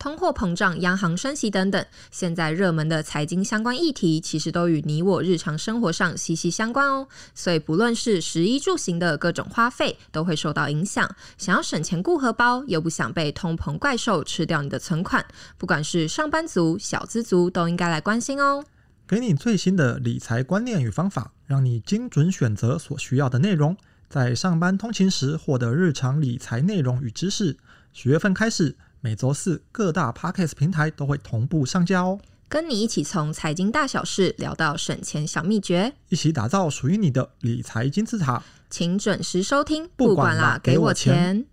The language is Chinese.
通货膨胀、央行升息等等，现在热门的财经相关议题，其实都与你我日常生活上息息相关哦。所以，不论是食衣住行的各种花费，都会受到影响。想要省钱顾荷包，又不想被通膨怪兽吃掉你的存款，不管是上班族、小资族，都应该来关心哦。给你最新的理财观念与方法，让你精准选择所需要的内容，在上班通勤时获得日常理财内容与知识。十月份开始，每周四各大 Podcast 平台都会同步上架哦。跟你一起从财经大小事聊到省钱小秘诀，一起打造属于你的理财金字塔。请准时收听，不管啦，给我钱。